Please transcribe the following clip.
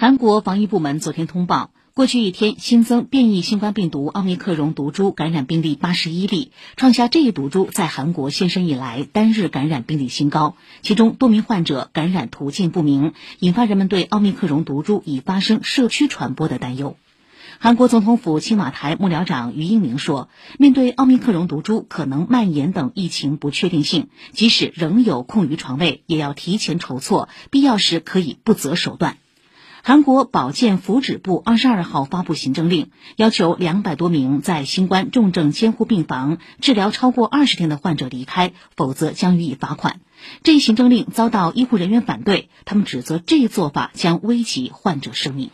韩国防疫部门昨天通报，过去一天新增变异新冠病毒奥密克戎毒株感染病例八十一例，创下这一毒株在韩国现身以来单日感染病例新高。其中多名患者感染途径不明，引发人们对奥密克戎毒株已发生社区传播的担忧。韩国总统府青瓦台幕僚长于英明说：“面对奥密克戎毒株可能蔓延等疫情不确定性，即使仍有空余床位，也要提前筹措，必要时可以不择手段。”韩国保健福祉部二十二号发布行政令，要求两百多名在新冠重症监护病房治疗超过二十天的患者离开，否则将予以罚款。这一行政令遭到医护人员反对，他们指责这一做法将危及患者生命。